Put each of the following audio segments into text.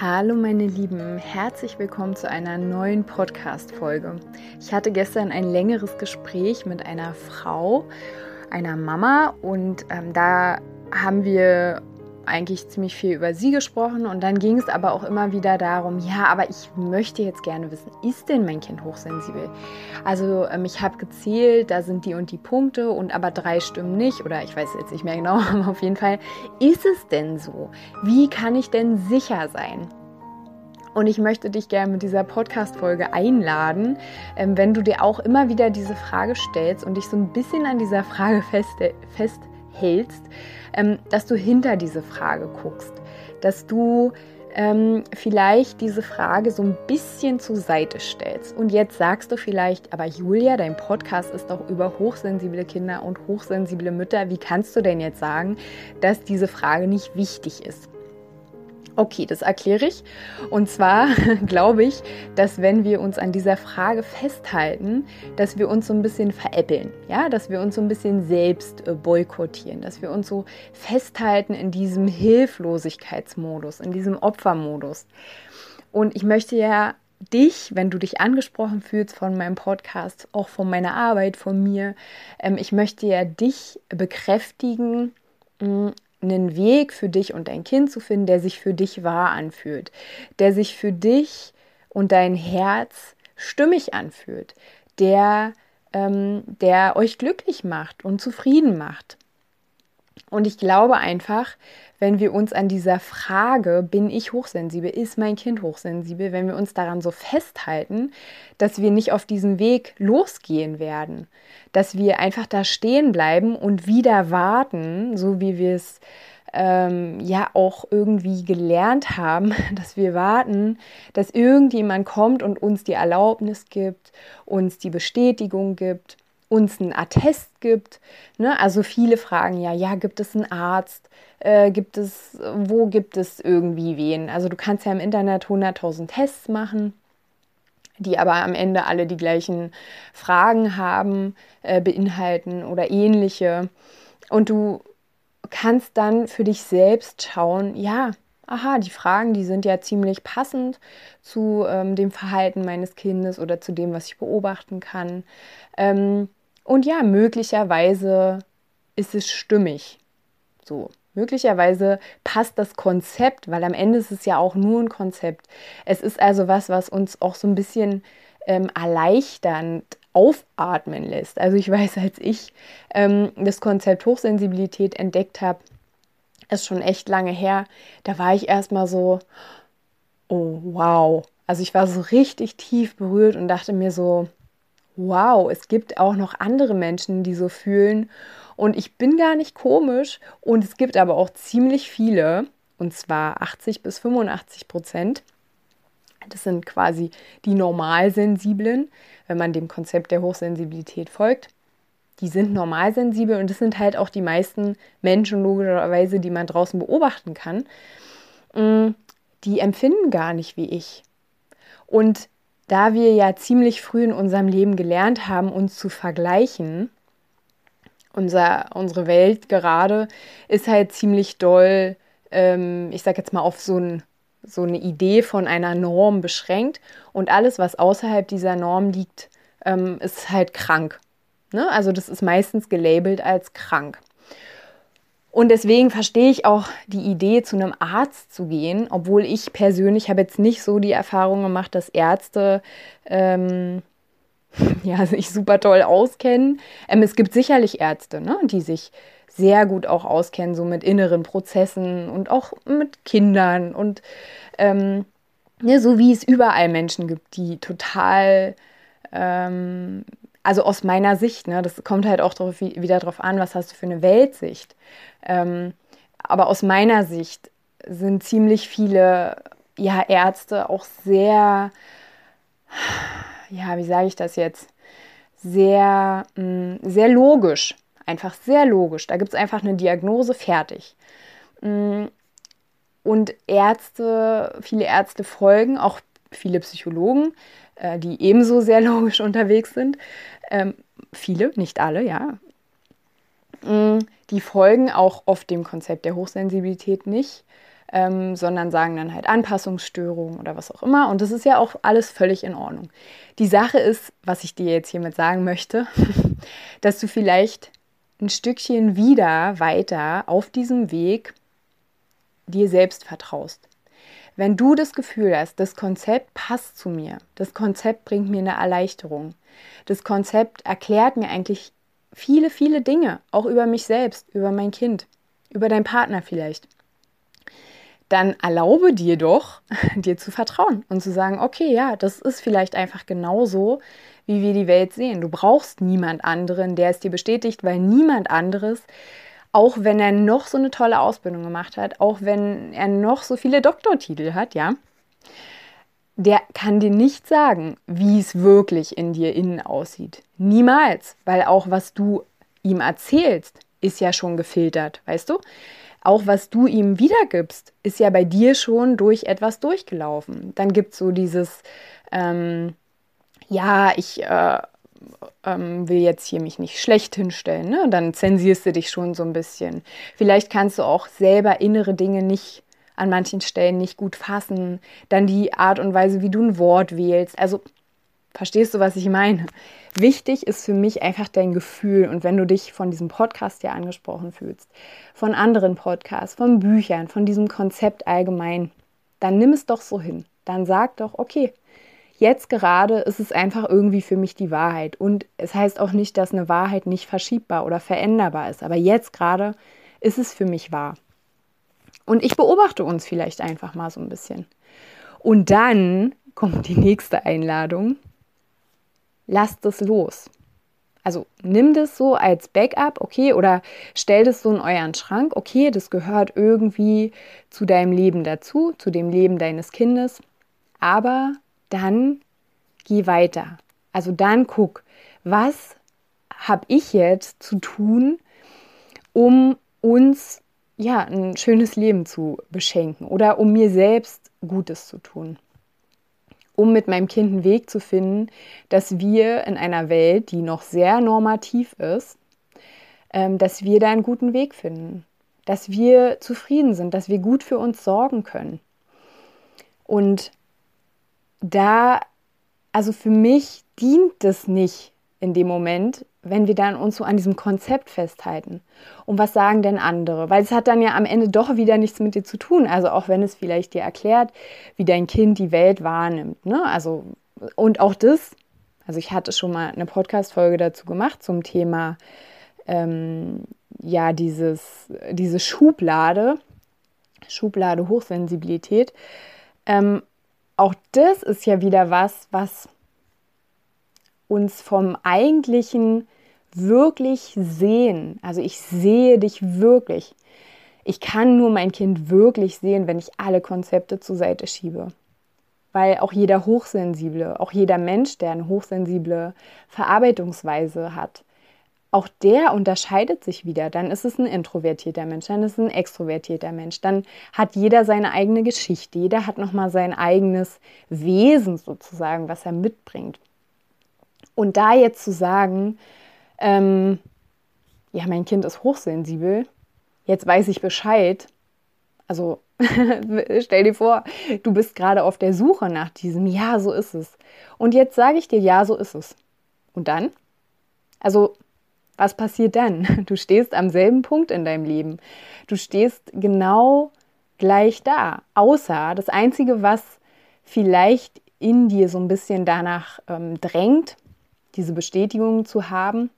Hallo meine Lieben, herzlich willkommen zu einer neuen Podcast-Folge. Ich hatte gestern ein längeres Gespräch mit einer Frau, einer Mama und ähm, da haben wir eigentlich ziemlich viel über sie gesprochen und dann ging es aber auch immer wieder darum, ja, aber ich möchte jetzt gerne wissen, ist denn mein Kind hochsensibel? Also ähm, ich habe gezählt, da sind die und die Punkte und aber drei stimmen nicht oder ich weiß jetzt nicht mehr genau, aber auf jeden Fall, ist es denn so? Wie kann ich denn sicher sein? Und ich möchte dich gerne mit dieser Podcast-Folge einladen, ähm, wenn du dir auch immer wieder diese Frage stellst und dich so ein bisschen an dieser Frage fest, festhältst, ähm, dass du hinter diese Frage guckst, dass du ähm, vielleicht diese Frage so ein bisschen zur Seite stellst. Und jetzt sagst du vielleicht, aber Julia, dein Podcast ist doch über hochsensible Kinder und hochsensible Mütter. Wie kannst du denn jetzt sagen, dass diese Frage nicht wichtig ist? Okay, das erkläre ich. Und zwar glaube ich, dass wenn wir uns an dieser Frage festhalten, dass wir uns so ein bisschen veräppeln, ja, dass wir uns so ein bisschen selbst äh, boykottieren, dass wir uns so festhalten in diesem Hilflosigkeitsmodus, in diesem Opfermodus. Und ich möchte ja dich, wenn du dich angesprochen fühlst von meinem Podcast, auch von meiner Arbeit, von mir, ähm, ich möchte ja dich bekräftigen, mm, einen Weg für dich und dein Kind zu finden, der sich für dich wahr anfühlt, der sich für dich und dein Herz stimmig anfühlt, der, ähm, der euch glücklich macht und zufrieden macht. Und ich glaube einfach, wenn wir uns an dieser Frage, bin ich hochsensibel, ist mein Kind hochsensibel, wenn wir uns daran so festhalten, dass wir nicht auf diesen Weg losgehen werden, dass wir einfach da stehen bleiben und wieder warten, so wie wir es ähm, ja auch irgendwie gelernt haben, dass wir warten, dass irgendjemand kommt und uns die Erlaubnis gibt, uns die Bestätigung gibt uns einen Attest gibt. Ne? Also viele fragen ja, ja, gibt es einen Arzt? Äh, gibt es, wo gibt es irgendwie wen? Also du kannst ja im Internet 100.000 Tests machen, die aber am Ende alle die gleichen Fragen haben, äh, beinhalten oder ähnliche. Und du kannst dann für dich selbst schauen, ja, aha, die Fragen, die sind ja ziemlich passend zu ähm, dem Verhalten meines Kindes oder zu dem, was ich beobachten kann. Ähm, und ja, möglicherweise ist es stimmig. So, möglicherweise passt das Konzept, weil am Ende ist es ja auch nur ein Konzept. Es ist also was, was uns auch so ein bisschen ähm, erleichternd aufatmen lässt. Also ich weiß, als ich ähm, das Konzept Hochsensibilität entdeckt habe, ist schon echt lange her, da war ich erstmal so, oh wow. Also ich war so richtig tief berührt und dachte mir so, wow, es gibt auch noch andere Menschen, die so fühlen. Und ich bin gar nicht komisch. Und es gibt aber auch ziemlich viele, und zwar 80 bis 85 Prozent. Das sind quasi die Normalsensiblen, wenn man dem Konzept der Hochsensibilität folgt. Die sind normalsensibel und das sind halt auch die meisten Menschen logischerweise, die man draußen beobachten kann. Mm, die empfinden gar nicht wie ich. Und da wir ja ziemlich früh in unserem Leben gelernt haben, uns zu vergleichen, unser, unsere Welt gerade ist halt ziemlich doll, ähm, ich sag jetzt mal, auf so, ein, so eine Idee von einer Norm beschränkt und alles, was außerhalb dieser Norm liegt, ähm, ist halt krank. Ne? Also das ist meistens gelabelt als krank. Und deswegen verstehe ich auch die Idee, zu einem Arzt zu gehen, obwohl ich persönlich habe jetzt nicht so die Erfahrung gemacht, dass Ärzte ähm, ja, sich super toll auskennen. Ähm, es gibt sicherlich Ärzte, ne, die sich sehr gut auch auskennen, so mit inneren Prozessen und auch mit Kindern und ähm, ja, so wie es überall Menschen gibt, die total ähm, also aus meiner Sicht, ne, das kommt halt auch drauf, wieder darauf an, was hast du für eine Weltsicht. Ähm, aber aus meiner Sicht sind ziemlich viele ja Ärzte auch sehr, ja, wie sage ich das jetzt, sehr, mh, mm, sehr logisch, einfach sehr logisch. Da gibt es einfach eine Diagnose fertig. Mh, mm, und Ärzte, viele Ärzte folgen, auch viele Psychologen, äh, die ebenso sehr logisch unterwegs sind. Ähm, viele, nicht alle, ja. Mm, die folgen auch oft dem Konzept der Hochsensibilität nicht ähm, sondern sagen dann halt Anpassungsstörungen oder was auch immer. Und das ist ja auch alles völlig in Ordnung. Die Sache ist, was ich dir jetzt hiermit sagen möchte, dass du vielleicht ein Stückchen wieder weiter auf diesem Weg dir selbst vertraust. Wenn du das Gefühl hast, das Konzept passt zu mir, das Konzept bringt mir eine Erleichterung, das Konzept erklärt mir eigentlich viele, viele Dinge, auch über mich selbst, über mein Kind, über deinen Partner vielleicht, dann erlaube dir doch, dir zu vertrauen und zu sagen, okay, ja, das ist vielleicht einfach genauso, wie wir die Welt sehen. Du brauchst niemand anderen, der es dir bestätigt, weil niemand anderes, auch wenn er noch so eine tolle Ausbildung gemacht hat, auch wenn er noch so viele Doktortitel hat, ja, der kann dir nicht sagen, wie es wirklich in dir innen aussieht. Niemals, weil auch was du ihm erzählst, ist ja schon gefiltert, weißt du? auch was du ihm wiedergibst, ist ja bei dir schon durch etwas durchgelaufen. Dann gibt es so dieses, ähm, ja, ich äh, ähm, will jetzt hier mich nicht schlecht hinstellen, ne? dann zensierst du dich schon so ein bisschen. Vielleicht kannst du auch selber innere Dinge nicht an manchen Stellen nicht gut fassen. Dann die Art und Weise, wie du ein Wort wählst. Also Verstehst du, was ich meine? Wichtig ist für mich einfach dein Gefühl. Und wenn du dich von diesem Podcast ja angesprochen fühlst, von anderen Podcasts, von Büchern, von diesem Konzept allgemein, dann nimm es doch so hin. Dann sag doch, okay, jetzt gerade ist es einfach irgendwie für mich die Wahrheit. Und es heißt auch nicht, dass eine Wahrheit nicht verschiebbar oder veränderbar ist. Aber jetzt gerade ist es für mich wahr. Und ich beobachte uns vielleicht einfach mal so ein bisschen. Und dann kommt die nächste Einladung lasst es los. Also nimm das so als Backup, okay, oder stell das so in euren Schrank, okay, das gehört irgendwie zu deinem Leben dazu, zu dem Leben deines Kindes, aber dann geh weiter. Also dann guck, was habe ich jetzt zu tun, um uns ja ein schönes Leben zu beschenken oder um mir selbst Gutes zu tun um mit meinem Kind einen Weg zu finden, dass wir in einer Welt, die noch sehr normativ ist, ähm, dass wir da einen guten Weg finden, dass wir zufrieden sind, dass wir gut für uns sorgen können. Und da, also für mich dient es nicht in dem Moment, wenn wir dann uns so an diesem Konzept festhalten. Und was sagen denn andere? Weil es hat dann ja am Ende doch wieder nichts mit dir zu tun. Also auch wenn es vielleicht dir erklärt, wie dein Kind die Welt wahrnimmt. Ne? Also, und auch das, also ich hatte schon mal eine Podcast-Folge dazu gemacht zum Thema, ähm, ja, dieses, diese Schublade, Schublade Hochsensibilität. Ähm, auch das ist ja wieder was, was uns vom eigentlichen wirklich sehen. Also ich sehe dich wirklich. Ich kann nur mein Kind wirklich sehen, wenn ich alle Konzepte zur Seite schiebe. Weil auch jeder Hochsensible, auch jeder Mensch, der eine hochsensible Verarbeitungsweise hat, auch der unterscheidet sich wieder. Dann ist es ein introvertierter Mensch, dann ist es ein extrovertierter Mensch. Dann hat jeder seine eigene Geschichte, jeder hat nochmal sein eigenes Wesen sozusagen, was er mitbringt. Und da jetzt zu sagen, ähm, ja, mein Kind ist hochsensibel, jetzt weiß ich Bescheid. Also stell dir vor, du bist gerade auf der Suche nach diesem, ja, so ist es. Und jetzt sage ich dir, ja, so ist es. Und dann? Also, was passiert dann? Du stehst am selben Punkt in deinem Leben. Du stehst genau gleich da. Außer das Einzige, was vielleicht in dir so ein bisschen danach ähm, drängt, diese Bestätigung zu haben,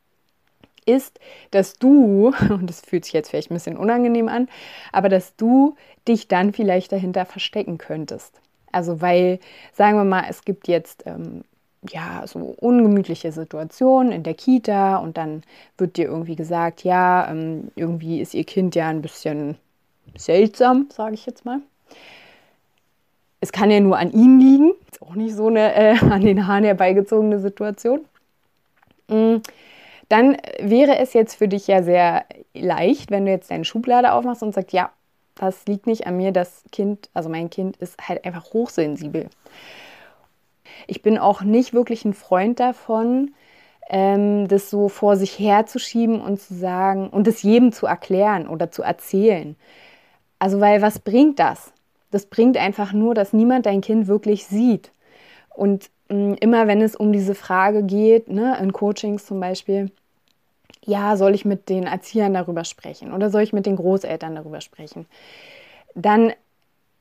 ist, dass du, und das fühlt sich jetzt vielleicht ein bisschen unangenehm an, aber dass du dich dann vielleicht dahinter verstecken könntest. Also weil, sagen wir mal, es gibt jetzt ähm, ja so ungemütliche Situationen in der Kita und dann wird dir irgendwie gesagt, ja, ähm, irgendwie ist ihr Kind ja ein bisschen seltsam, sage ich jetzt mal. es kann ja nur an ihm liegen. Ist auch nicht so eine äh, an den Haaren herbeigezogene Situation. Mm, dann wäre es jetzt für dich ja sehr leicht, wenn du jetzt deine Schublade aufmachst und sagst, ja, das liegt nicht an mir, das Kind, also mein Kind ist halt einfach hochsensibel. Ich bin auch nicht wirklich ein Freund davon, ähm, das so vor sich herzuschieben und zu sagen und es jedem zu erklären oder zu erzählen. Also, weil was bringt das? Das bringt einfach nur, dass niemand dein Kind wirklich sieht. Und mh, mm, immer wenn es um diese Frage geht, ne, in Coachings zum Beispiel, ja, soll ich mit den Erziehern darüber sprechen oder soll ich mit den Großeltern darüber sprechen? Dann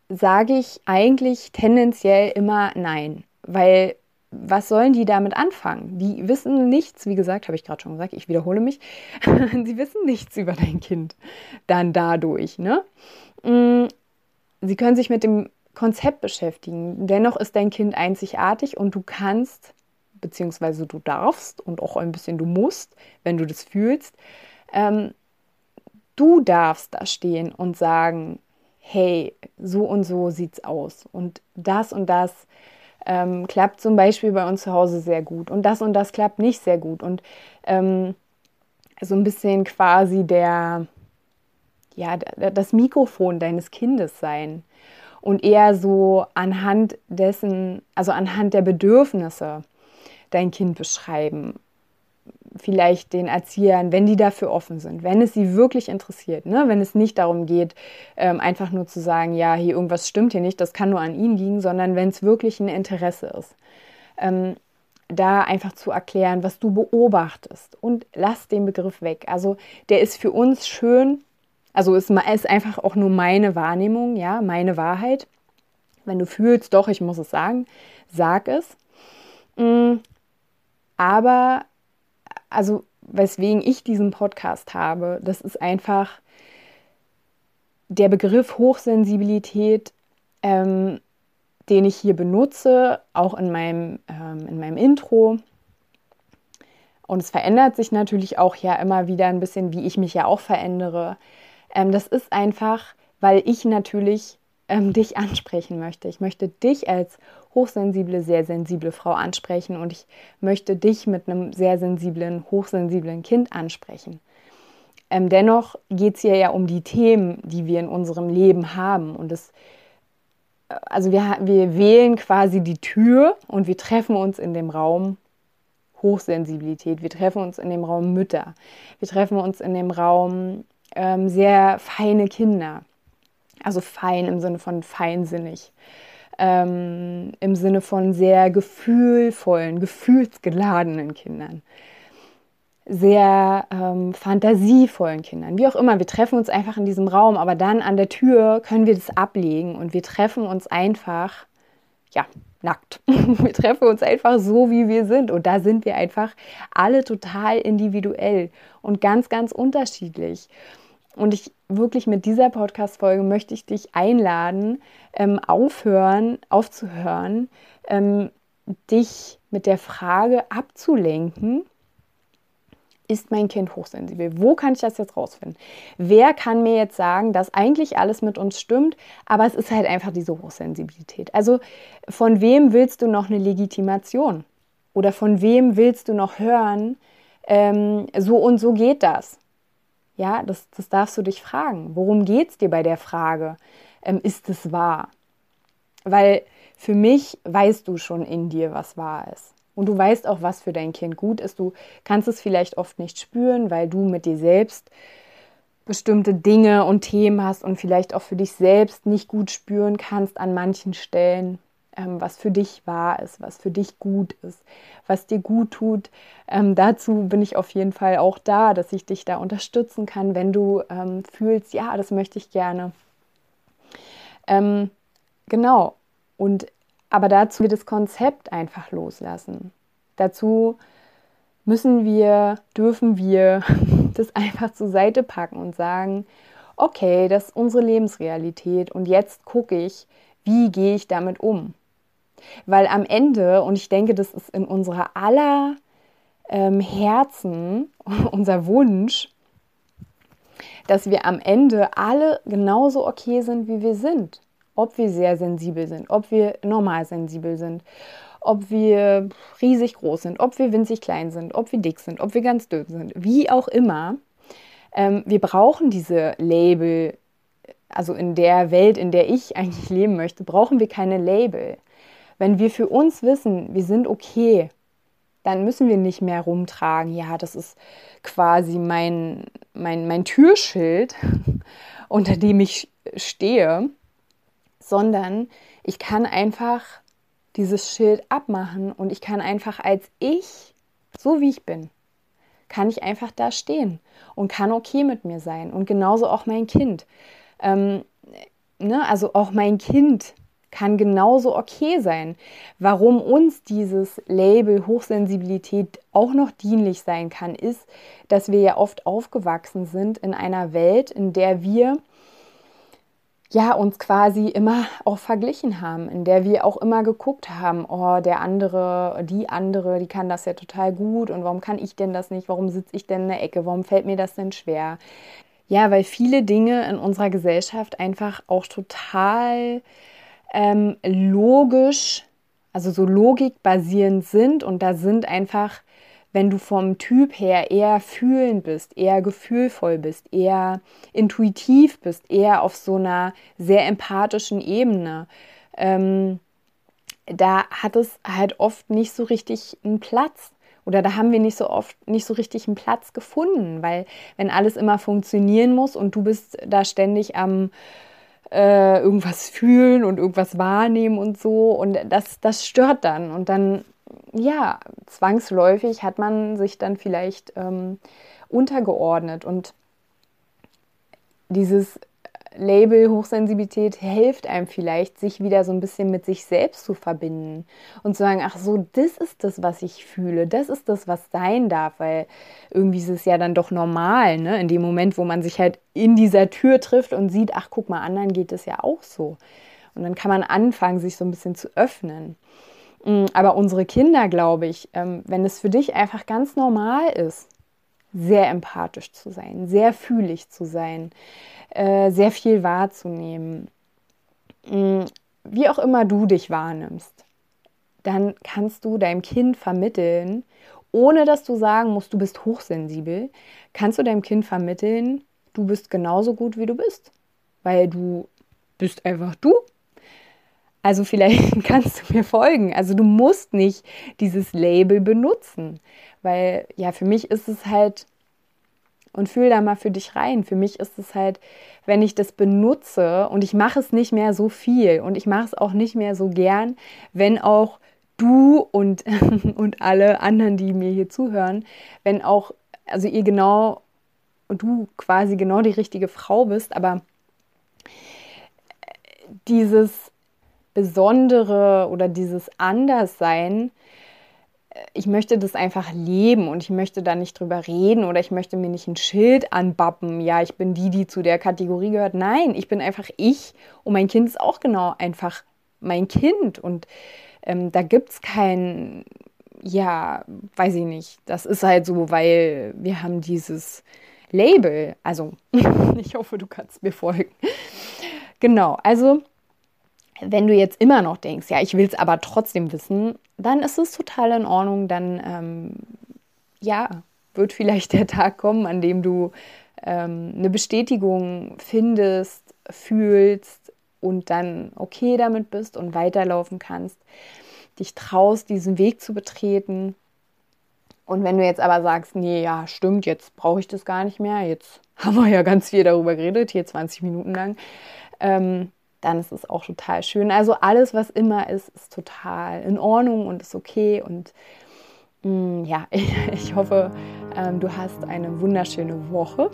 sage ich eigentlich tendenziell immer nein, weil was sollen die damit anfangen? Die wissen nichts, wie gesagt, habe ich gerade schon gesagt, ich wiederhole mich, sie wissen nichts über dein Kind dann dadurch. Ne? Mm, sie können sich mit dem Konzept beschäftigen. Dennoch ist dein Kind einzigartig und du kannst, beziehungsweise du darfst und auch ein bisschen du musst, wenn du das fühlst, ähm, du darfst da stehen und sagen, hey, so und so sieht's aus und das und das ähm, klappt zum Beispiel bei uns zu Hause sehr gut. Und das und das klappt nicht sehr gut. Und ähm, so ein bisschen quasi der, ja, das Mikrofon deines Kindes sein. Und eher so anhand dessen, also anhand der Bedürfnisse dein Kind beschreiben vielleicht den Erziehern, wenn die dafür offen sind, wenn es sie wirklich interessiert, ne? wenn es nicht darum geht, ähm, einfach nur zu sagen, ja, hier irgendwas stimmt hier nicht, das kann nur an ihnen liegen, sondern wenn es wirklich ein Interesse ist. Ähm, da einfach zu erklären, was du beobachtest und lass den Begriff weg. Also der ist für uns schön, also ist, ist einfach auch nur meine Wahrnehmung, ja, meine Wahrheit. Wenn du fühlst, doch, ich muss es sagen, sag es. Mm, aber also weswegen ich diesen Podcast habe, das ist einfach der Begriff Hochsensibilität, ähm, den ich hier benutze, auch in meinem, ähm, in meinem Intro. Und es verändert sich natürlich auch ja immer wieder ein bisschen, wie ich mich ja auch verändere. Ähm, das ist einfach, weil ich natürlich ähm, dich ansprechen möchte. Ich möchte dich als hochsensible, sehr sensible Frau ansprechen und ich möchte dich mit einem sehr sensiblen, hochsensiblen Kind ansprechen. Ähm, dennoch geht es hier ja um die Themen, die wir in unserem Leben haben. Und das, äh, also wir, wir wählen quasi die Tür und wir treffen uns in dem Raum Hochsensibilität. Wir treffen uns in dem Raum Mütter. Wir treffen uns in dem Raum ähm, sehr feine Kinder. Also fein im Sinne von feinsinnig ähm, im Sinne von sehr gefühlvollen, gefühlsgeladenen Kindern, sehr ähm, fantasievollen Kindern, wie auch immer. Wir treffen uns einfach in diesem Raum, aber dann an der Tür können wir das ablegen und wir treffen uns einfach, ja, nackt. wir treffen uns einfach so, wie wir sind. Und da sind wir einfach alle total individuell und ganz, ganz unterschiedlich. Und ich wirklich mit dieser Podcast-Folge möchte ich dich einladen, ähm, aufhören, aufzuhören, ähm, dich mit der Frage abzulenken, ist mein Kind hochsensibel? Wo kann ich das jetzt rausfinden? Wer kann mir jetzt sagen, dass eigentlich alles mit uns stimmt, aber es ist halt einfach diese Hochsensibilität? Also von wem willst du noch eine Legitimation? Oder von wem willst du noch hören, ähm, so und so geht das? Ja, das, das darfst du dich fragen. Worum geht es dir bei der Frage? Ähm, ist es wahr? Weil für mich weißt du schon in dir, was wahr ist. Und du weißt auch, was für dein Kind gut ist. Du kannst es vielleicht oft nicht spüren, weil du mit dir selbst bestimmte Dinge und Themen hast und vielleicht auch für dich selbst nicht gut spüren kannst an manchen Stellen was für dich wahr ist, was für dich gut ist, was dir gut tut. Ähm, dazu bin ich auf jeden Fall auch da, dass ich dich da unterstützen kann, wenn du ähm, fühlst, ja, das möchte ich gerne. Ähm, genau. Und aber dazu wir das Konzept einfach loslassen. Dazu müssen wir, dürfen wir das einfach zur Seite packen und sagen, okay, das ist unsere Lebensrealität und jetzt gucke ich, wie gehe ich damit um? Weil am Ende, und ich denke, das ist in unserer aller ähm, Herzen unser Wunsch, dass wir am Ende alle genauso okay sind, wie wir sind. ob wir sehr sensibel sind, ob wir normal sensibel sind, ob wir riesig groß sind, ob wir winzig klein sind, ob wir dick sind, ob wir ganz dünn sind, wie auch immer. Ähm, wir brauchen diese Label, also in der Welt, in der ich eigentlich leben möchte, brauchen wir keine Label. Wenn wir für uns wissen, wir sind okay, dann müssen wir nicht mehr rumtragen, ja, das ist quasi mein, mein, mein Türschild, unter dem ich stehe, sondern ich kann einfach dieses Schild abmachen und ich kann einfach als ich, so wie ich bin, kann ich einfach da stehen und kann okay mit mir sein. Und genauso auch mein Kind. Ähm, ne? Also auch mein Kind kann genauso okay sein. Warum uns dieses Label Hochsensibilität auch noch dienlich sein kann, ist, dass wir ja oft aufgewachsen sind in einer Welt, in der wir ja uns quasi immer auch verglichen haben, in der wir auch immer geguckt haben, oh, der andere, die andere, die kann das ja total gut und warum kann ich denn das nicht? Warum sitze ich denn in der Ecke? Warum fällt mir das denn schwer? Ja, weil viele Dinge in unserer Gesellschaft einfach auch total ähm, logisch, also so logikbasierend sind und da sind einfach, wenn du vom Typ her eher fühlend bist, eher gefühlvoll bist, eher intuitiv bist, eher auf so einer sehr empathischen Ebene, ähm, da hat es halt oft nicht so richtig einen Platz. Oder da haben wir nicht so oft nicht so richtig einen Platz gefunden, weil wenn alles immer funktionieren muss und du bist da ständig am äh, irgendwas fühlen und irgendwas wahrnehmen und so. Und das, das stört dann. Und dann, ja, zwangsläufig hat man sich dann vielleicht ähm, untergeordnet. Und dieses Label Hochsensibilität hilft einem vielleicht, sich wieder so ein bisschen mit sich selbst zu verbinden und zu sagen, ach so, das ist das, was ich fühle, das ist das, was sein darf, weil irgendwie ist es ja dann doch normal, ne? In dem Moment, wo man sich halt in dieser Tür trifft und sieht, ach guck mal, anderen geht es ja auch so. Und dann kann man anfangen, sich so ein bisschen zu öffnen. Mm, aber unsere Kinder, glaube ich, ähm, wenn es für dich einfach ganz normal ist, sehr empathisch zu sein, sehr fühlig zu sein, äh, sehr viel wahrzunehmen, mm, wie auch immer du dich wahrnimmst, dann kannst du deinem Kind vermitteln, ohne dass du sagen musst, du bist hochsensibel, kannst du deinem Kind vermitteln, du bist genauso gut, wie du bist, weil du bist einfach du. Also vielleicht kannst du mir folgen. Also du musst nicht dieses Label benutzen, weil ja, für mich ist es halt und fühl da mal für dich rein. Für mich ist es halt, wenn ich das benutze und ich mache es nicht mehr so viel und ich mache es auch nicht mehr so gern, wenn auch du und, und alle anderen, die mir hier zuhören, wenn auch, also ihr genau, du quasi genau die richtige Frau bist, aber dieses Besondere oder dieses Anderssein, ich möchte das einfach leben und ich möchte da nicht drüber reden oder ich möchte mir nicht ein Schild anbappen, ja, ich bin die, die zu der Kategorie gehört. Nein, ich bin einfach ich und mein Kind ist auch genau einfach mein Kind und ähm, da gibt es kein, ja, weiß ich nicht, das ist halt so, weil wir haben dieses Label. Also, ich hoffe, du kannst mir folgen. Genau, also wenn du jetzt immer noch denkst, ja, ich will es aber trotzdem wissen, dann ist es total in Ordnung. Dann, ähm, ja, wird vielleicht der Tag kommen, an dem du ähm, eine Bestätigung findest, fühlst und dann okay damit bist und weiterlaufen kannst, dich traust, diesen Weg zu betreten. Und wenn du jetzt aber sagst, nee, ja, stimmt, jetzt brauche ich das gar nicht mehr, jetzt haben wir ja ganz viel darüber geredet, hier 20 Minuten lang, ähm, dann ist es auch total schön. Also alles, was immer ist, ist total in Ordnung und ist okay. Und mh, mm, ja, ich, ich hoffe, ähm, du hast eine wunderschöne Woche.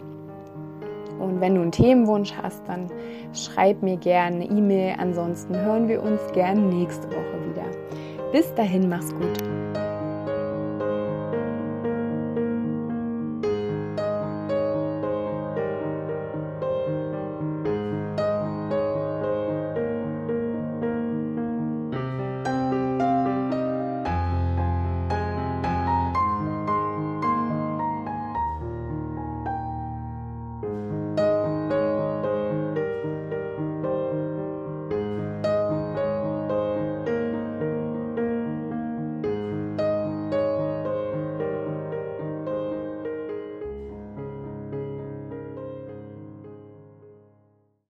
Und wenn du einen Themenwunsch hast, dann schreib mir gerne eine E-Mail. Ansonsten hören wir uns gerne nächste Woche wieder. Bis dahin, mach's gut.